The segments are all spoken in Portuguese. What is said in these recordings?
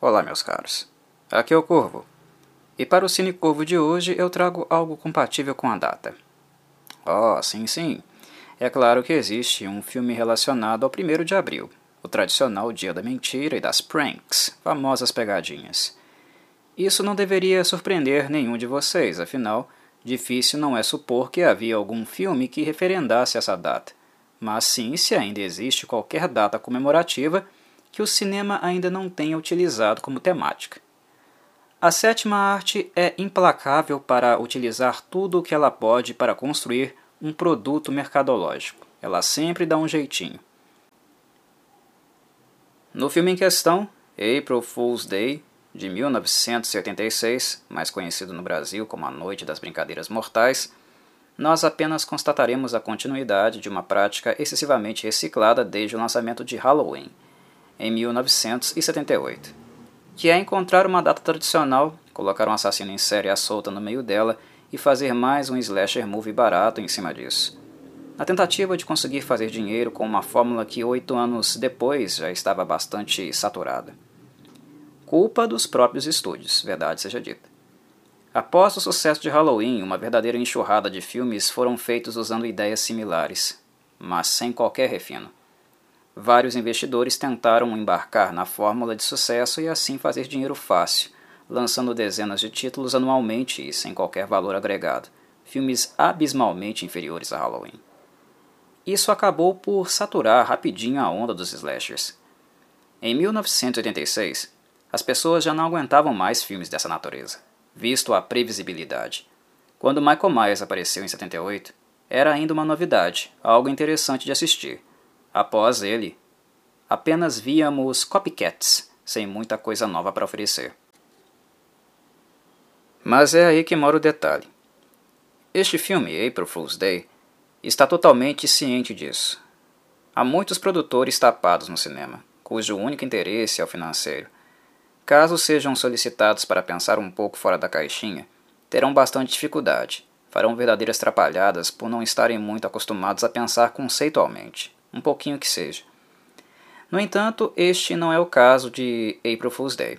Olá, meus caros. Aqui é o Corvo. E para o Cine Corvo de hoje eu trago algo compatível com a data. Oh, sim, sim. É claro que existe um filme relacionado ao 1 de abril, o tradicional Dia da Mentira e das Pranks, famosas pegadinhas. Isso não deveria surpreender nenhum de vocês, afinal, difícil não é supor que havia algum filme que referendasse essa data. Mas sim, se ainda existe qualquer data comemorativa que o cinema ainda não tenha utilizado como temática. A sétima arte é implacável para utilizar tudo o que ela pode para construir um produto mercadológico. Ela sempre dá um jeitinho. No filme em questão, April Fool's Day, de 1986, mais conhecido no Brasil como A Noite das Brincadeiras Mortais, nós apenas constataremos a continuidade de uma prática excessivamente reciclada desde o lançamento de Halloween, em 1978, que é encontrar uma data tradicional, colocar um assassino em série à solta no meio dela e fazer mais um slasher movie barato em cima disso. Na tentativa de conseguir fazer dinheiro com uma fórmula que oito anos depois já estava bastante saturada. Culpa dos próprios estúdios, verdade seja dita. Após o sucesso de Halloween, uma verdadeira enxurrada de filmes foram feitos usando ideias similares, mas sem qualquer refino. Vários investidores tentaram embarcar na fórmula de sucesso e assim fazer dinheiro fácil, lançando dezenas de títulos anualmente e sem qualquer valor agregado, filmes abismalmente inferiores a Halloween. Isso acabou por saturar rapidinho a onda dos slashers. Em 1986, as pessoas já não aguentavam mais filmes dessa natureza, visto a previsibilidade. Quando Michael Myers apareceu em 78, era ainda uma novidade, algo interessante de assistir Após ele, apenas víamos copycats, sem muita coisa nova para oferecer. Mas é aí que mora o detalhe. Este filme, April Fool's Day, está totalmente ciente disso. Há muitos produtores tapados no cinema, cujo único interesse é o financeiro. Caso sejam solicitados para pensar um pouco fora da caixinha, terão bastante dificuldade, farão verdadeiras trapalhadas por não estarem muito acostumados a pensar conceitualmente um pouquinho que seja. No entanto, este não é o caso de April Fool's Day.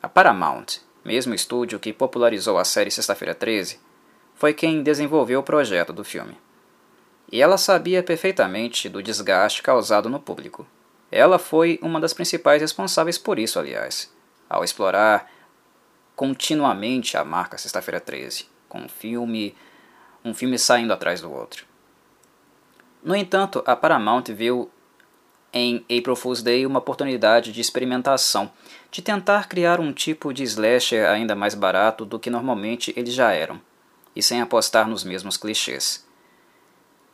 A Paramount, mesmo estúdio que popularizou a série Sexta-feira 13, foi quem desenvolveu o projeto do filme. E ela sabia perfeitamente do desgaste causado no público. Ela foi uma das principais responsáveis por isso, aliás, ao explorar continuamente a marca Sexta-feira 13, com um filme, um filme saindo atrás do outro. No entanto, a Paramount viu em April Fool's Day uma oportunidade de experimentação, de tentar criar um tipo de slasher ainda mais barato do que normalmente eles já eram, e sem apostar nos mesmos clichês.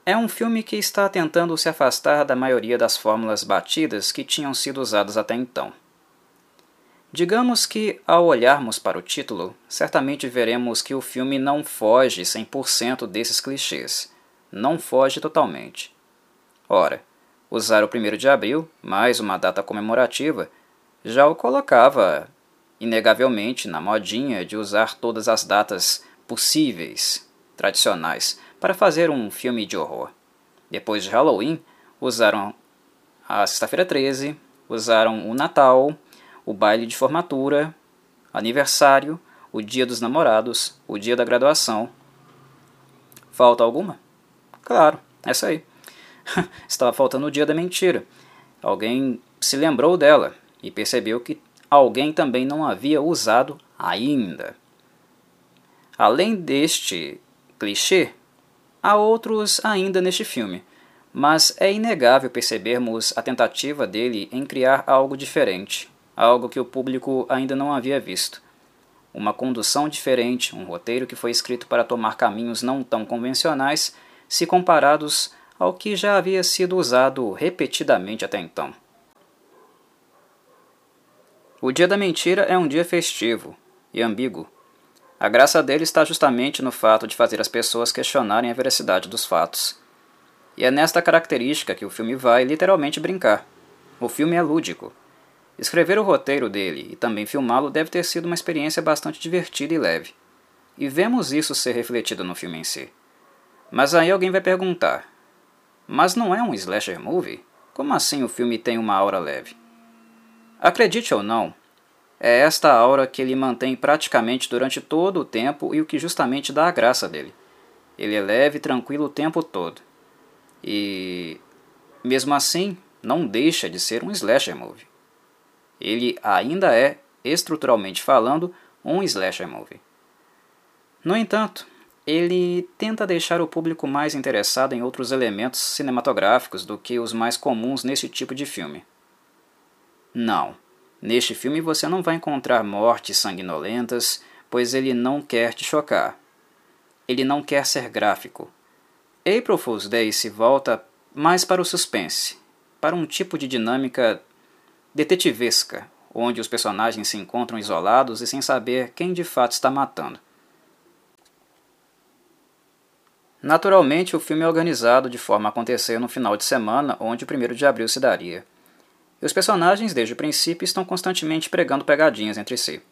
É um filme que está tentando se afastar da maioria das fórmulas batidas que tinham sido usadas até então. Digamos que, ao olharmos para o título, certamente veremos que o filme não foge 100% desses clichês não foge totalmente. Ora, usar o 1 de abril, mais uma data comemorativa, já o colocava, inegavelmente, na modinha de usar todas as datas possíveis, tradicionais, para fazer um filme de horror. Depois de Halloween, usaram a Sexta-feira 13, usaram o Natal, o baile de formatura, aniversário, o dia dos namorados, o dia da graduação. Falta alguma? Claro, essa aí. Estava faltando o dia da mentira. Alguém se lembrou dela e percebeu que alguém também não havia usado ainda. Além deste clichê, há outros ainda neste filme, mas é inegável percebermos a tentativa dele em criar algo diferente, algo que o público ainda não havia visto. Uma condução diferente, um roteiro que foi escrito para tomar caminhos não tão convencionais se comparados ao que já havia sido usado repetidamente até então. O dia da mentira é um dia festivo e ambíguo. A graça dele está justamente no fato de fazer as pessoas questionarem a veracidade dos fatos. E é nesta característica que o filme vai literalmente brincar. O filme é lúdico. Escrever o roteiro dele e também filmá-lo deve ter sido uma experiência bastante divertida e leve. E vemos isso ser refletido no filme em si. Mas aí alguém vai perguntar: Mas não é um slasher movie? Como assim o filme tem uma aura leve? Acredite ou não, É esta aura que ele mantém praticamente durante todo o tempo e o que justamente dá a graça dele. Ele é leve e tranquilo o tempo todo. E, mesmo assim, não deixa de ser um slasher movie. Ele ainda é, estruturalmente falando, um slasher movie. No entanto, ele tenta deixar o público mais interessado em outros elementos cinematográficos do que os mais comuns nesse tipo de filme. Não, neste filme você não vai encontrar mortes sanguinolentas, pois ele não quer te chocar. Ele não quer ser gráfico. April Fool's Day se volta mais para o suspense, para um tipo de dinâmica detetivesca, onde os personagens se encontram isolados e sem saber quem de fato está matando. Naturalmente, o filme é organizado de forma a acontecer no final de semana, onde o 1 de abril se daria. E os personagens, desde o princípio, estão constantemente pregando pegadinhas entre si.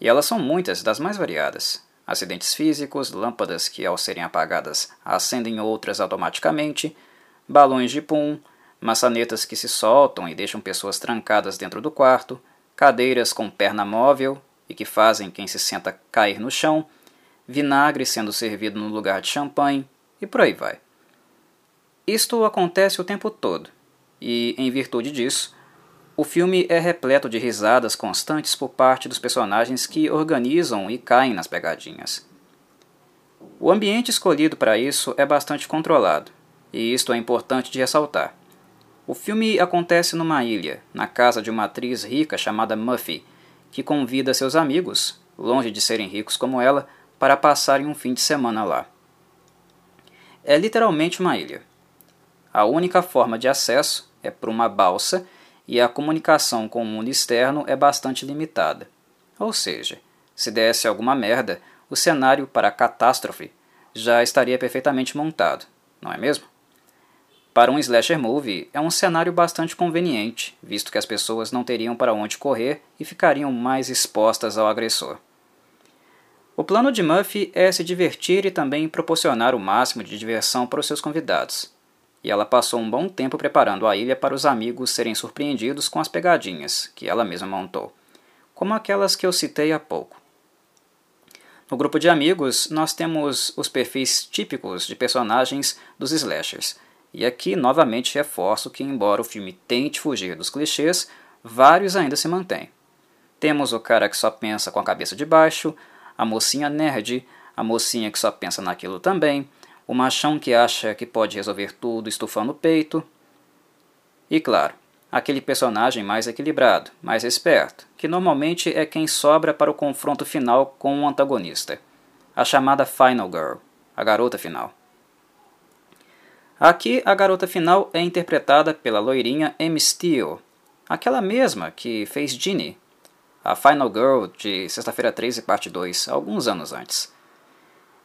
E elas são muitas, das mais variadas. Acidentes físicos, lâmpadas que, ao serem apagadas, acendem outras automaticamente, balões de pum, maçanetas que se soltam e deixam pessoas trancadas dentro do quarto, cadeiras com perna móvel e que fazem quem se senta cair no chão, vinagre sendo servido no lugar de champanhe e por aí vai. Isto acontece o tempo todo, e, em virtude disso, o filme é repleto de risadas constantes por parte dos personagens que organizam e caem nas pegadinhas. O ambiente escolhido para isso é bastante controlado, e isto é importante de ressaltar. O filme acontece numa ilha, na casa de uma atriz rica chamada Muffy, que convida seus amigos, longe de serem ricos como ela, para passarem um fim de semana lá. É literalmente uma ilha. A única forma de acesso é por uma balsa e a comunicação com o mundo externo é bastante limitada. Ou seja, se desse alguma merda, o cenário para a catástrofe já estaria perfeitamente montado, não é mesmo? Para um slasher movie, é um cenário bastante conveniente, visto que as pessoas não teriam para onde correr e ficariam mais expostas ao agressor. O plano de Muffy é se divertir e também proporcionar o máximo de diversão para os seus convidados. E ela passou um bom tempo preparando a ilha para os amigos serem surpreendidos com as pegadinhas que ela mesma montou, como aquelas que eu citei há pouco. No grupo de amigos, nós temos os perfis típicos de personagens dos slashers. E aqui novamente reforço que, embora o filme tente fugir dos clichês, vários ainda se mantêm. Temos o cara que só pensa com a cabeça de baixo, a mocinha nerd, a mocinha que só pensa naquilo também, o machão que acha que pode resolver tudo estufando o peito. E claro, aquele personagem mais equilibrado, mais esperto, que normalmente é quem sobra para o confronto final com o antagonista, a chamada Final Girl, a garota final. Aqui, a garota final é interpretada pela loirinha Amy Steele, aquela mesma que fez Ginny a Final Girl de Sexta-feira 13, parte 2, alguns anos antes.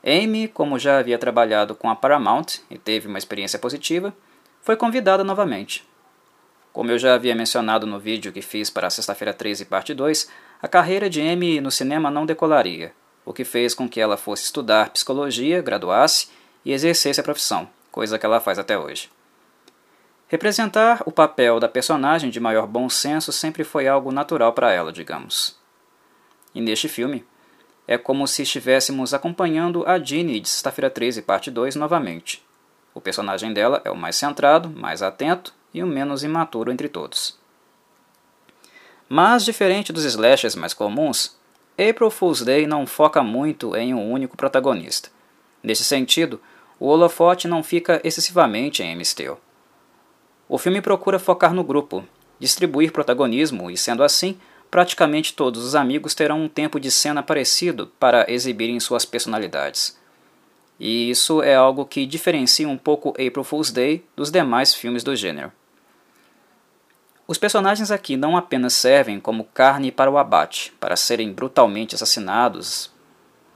Amy, como já havia trabalhado com a Paramount e teve uma experiência positiva, foi convidada novamente. Como eu já havia mencionado no vídeo que fiz para Sexta-feira 13, parte 2, a carreira de Amy no cinema não decolaria, o que fez com que ela fosse estudar psicologia, graduasse e exercesse a profissão, coisa que ela faz até hoje. Representar o papel da personagem de maior bom senso sempre foi algo natural para ela, digamos. E neste filme, é como se estivéssemos acompanhando a Ginny de Sexta-feira 13, parte 2, novamente. O personagem dela é o mais centrado, mais atento e o menos imaturo entre todos. Mas, diferente dos slashers mais comuns, April Fool's Day não foca muito em um único protagonista. Nesse sentido, o holofote não fica excessivamente em Amy Steele. O filme procura focar no grupo, distribuir protagonismo e, sendo assim, praticamente todos os amigos terão um tempo de cena parecido para exibirem suas personalidades. E isso é algo que diferencia um pouco April Fool's Day dos demais filmes do gênero. Os personagens aqui não apenas servem como carne para o abate, para serem brutalmente assassinados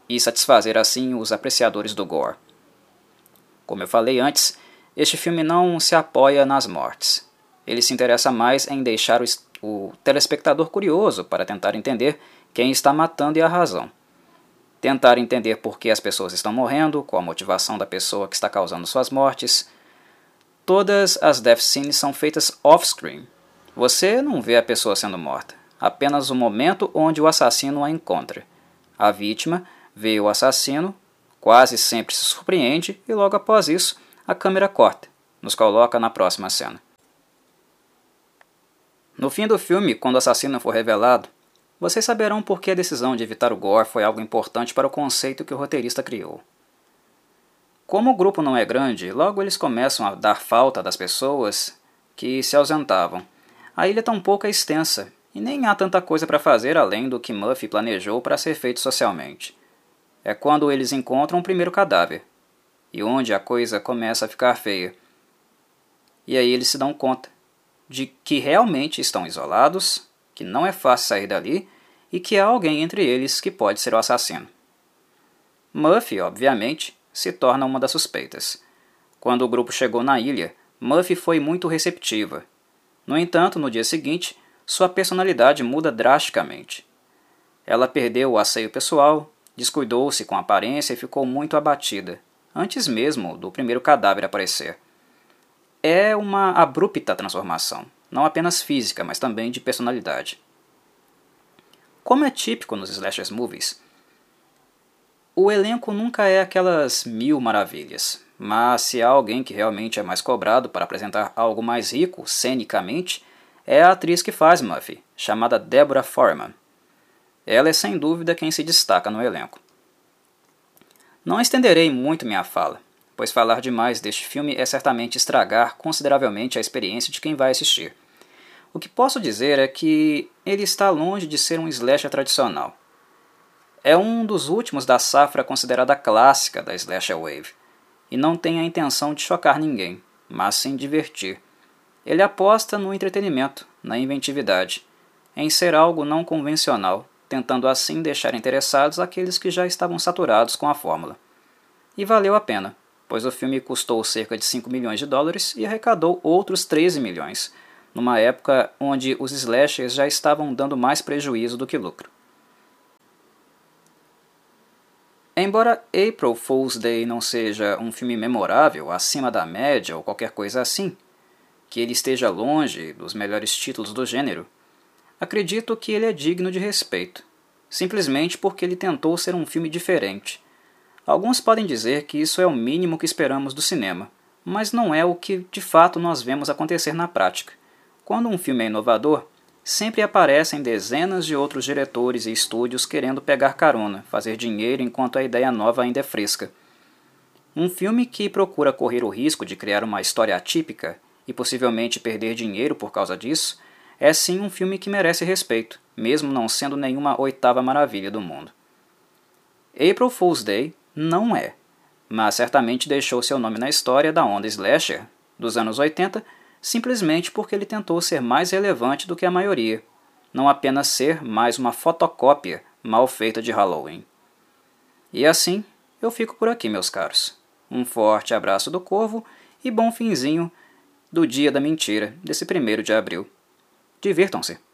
e satisfazer assim os apreciadores do gore. Como eu falei antes, este filme não se apoia nas mortes. Ele se interessa mais em deixar o, o telespectador curioso para tentar entender quem está matando e a razão. Tentar entender por que as pessoas estão morrendo, qual a motivação da pessoa que está causando suas mortes. Todas as death scenes são feitas off-screen. Você não vê a pessoa sendo morta. apenas o momento onde o assassino a encontra. A vítima vê o assassino, quase sempre se surpreende e logo após isso a câmera corta, nos coloca na próxima cena. No fim do filme, quando o assassino for revelado, vocês saberão por que a decisão de evitar o gore foi algo importante para o conceito que o roteirista criou. Como o grupo não é grande, logo eles começam a dar falta das pessoas que se ausentavam. A ilha tampouco é extensa e nem há tanta coisa para fazer além do que Muffy planejou para ser feito socialmente. É quando eles encontram o primeiro cadáver e onde a coisa começa a ficar feia. E aí eles se dão conta de que realmente estão isolados, que não é fácil sair dali e que há alguém entre eles que pode ser o assassino. Muffy, obviamente, se torna uma das suspeitas. Quando o grupo chegou na ilha, Muffy foi muito receptiva. No entanto, no dia seguinte, sua personalidade muda drasticamente. Ela perdeu o asseio pessoal, descuidou-se com a aparência e ficou muito abatida, antes mesmo do primeiro cadáver aparecer. É uma abrupta transformação, não apenas física, mas também de personalidade. Como é típico nos slashers movies, o elenco nunca é aquelas mil maravilhas, mas se há alguém que realmente é mais cobrado para apresentar algo mais rico, cenicamente, é a atriz que faz Muffy, chamada Deborah Foreman. Ela é sem dúvida quem se destaca no elenco. Não estenderei muito minha fala, pois falar demais deste filme é certamente estragar consideravelmente a experiência de quem vai assistir. O que posso dizer é que ele está longe de ser um slasher tradicional é um dos últimos da safra considerada clássica da slasher wave, e não tem a intenção de chocar ninguém, mas sim divertir. Ele aposta no entretenimento, na inventividade, em ser algo não convencional, tentando assim deixar interessados aqueles que já estavam saturados com a fórmula. E valeu a pena, pois o filme custou cerca de 5 milhões de dólares e arrecadou outros 13 milhões, numa época onde os slashers já estavam dando mais prejuízo do que lucro. Embora April Fool's Day não seja um filme memorável, acima da média ou qualquer coisa assim, que ele esteja longe dos melhores títulos do gênero, acredito que ele é digno de respeito, simplesmente porque ele tentou ser um filme diferente. Alguns podem dizer que isso é o mínimo que esperamos do cinema, mas não é o que de fato nós vemos acontecer na prática. Quando um filme é inovador, sempre aparecem dezenas de outros diretores e estúdios querendo pegar carona, fazer dinheiro enquanto a ideia nova ainda é fresca. Um filme que procura correr o risco de criar uma história atípica e possivelmente perder dinheiro por causa disso, é sim um filme que merece respeito, mesmo não sendo nenhuma oitava maravilha do mundo. April Fool's Day não é, mas certamente deixou seu nome na história da onda slasher dos anos 80 simplesmente porque ele tentou ser mais relevante do que a maioria, não apenas ser mais uma fotocópia mal feita de Halloween. E assim, eu fico por aqui, meus caros. Um forte abraço do Corvo e bom finzinho do dia da mentira, desse primeiro de abril. Divirtam-se!